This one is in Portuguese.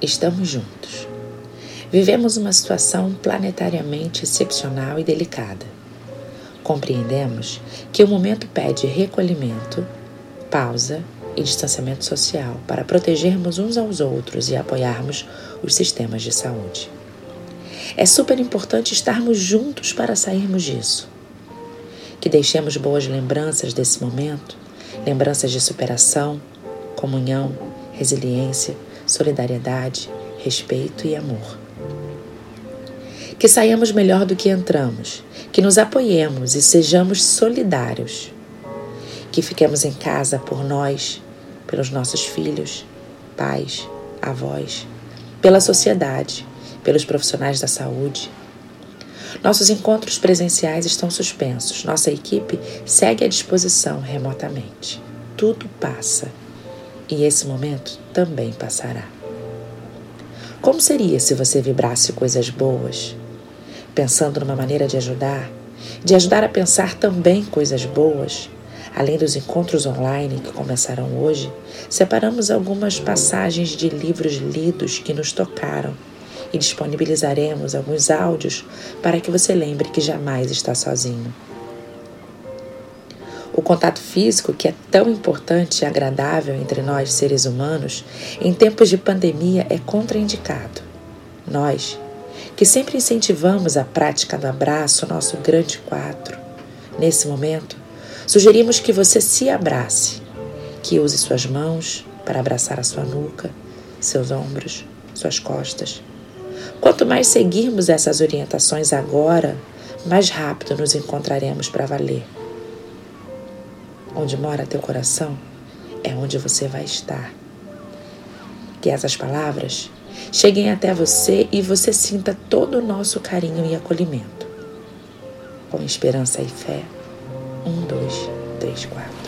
estamos juntos. Vivemos uma situação planetariamente excepcional e delicada. Compreendemos que o momento pede recolhimento, pausa e distanciamento social para protegermos uns aos outros e apoiarmos os sistemas de saúde. É super importante estarmos juntos para sairmos disso. Que deixemos boas lembranças desse momento, lembranças de superação, comunhão, resiliência, solidariedade, respeito e amor. Que saiamos melhor do que entramos, que nos apoiemos e sejamos solidários. Que fiquemos em casa por nós, pelos nossos filhos, pais, avós, pela sociedade, pelos profissionais da saúde. Nossos encontros presenciais estão suspensos. Nossa equipe segue à disposição remotamente. Tudo passa e esse momento também passará. Como seria se você vibrasse coisas boas, pensando numa maneira de ajudar, de ajudar a pensar também coisas boas? Além dos encontros online que começarão hoje, separamos algumas passagens de livros lidos que nos tocaram e disponibilizaremos alguns áudios para que você lembre que jamais está sozinho. O contato físico, que é tão importante e agradável entre nós seres humanos, em tempos de pandemia é contraindicado. Nós, que sempre incentivamos a prática do abraço, nosso grande quatro, nesse momento, sugerimos que você se abrace, que use suas mãos para abraçar a sua nuca, seus ombros, suas costas. Quanto mais seguirmos essas orientações agora, mais rápido nos encontraremos para valer. Onde mora teu coração é onde você vai estar. Que essas palavras cheguem até você e você sinta todo o nosso carinho e acolhimento. Com esperança e fé. Um, dois, três, quatro.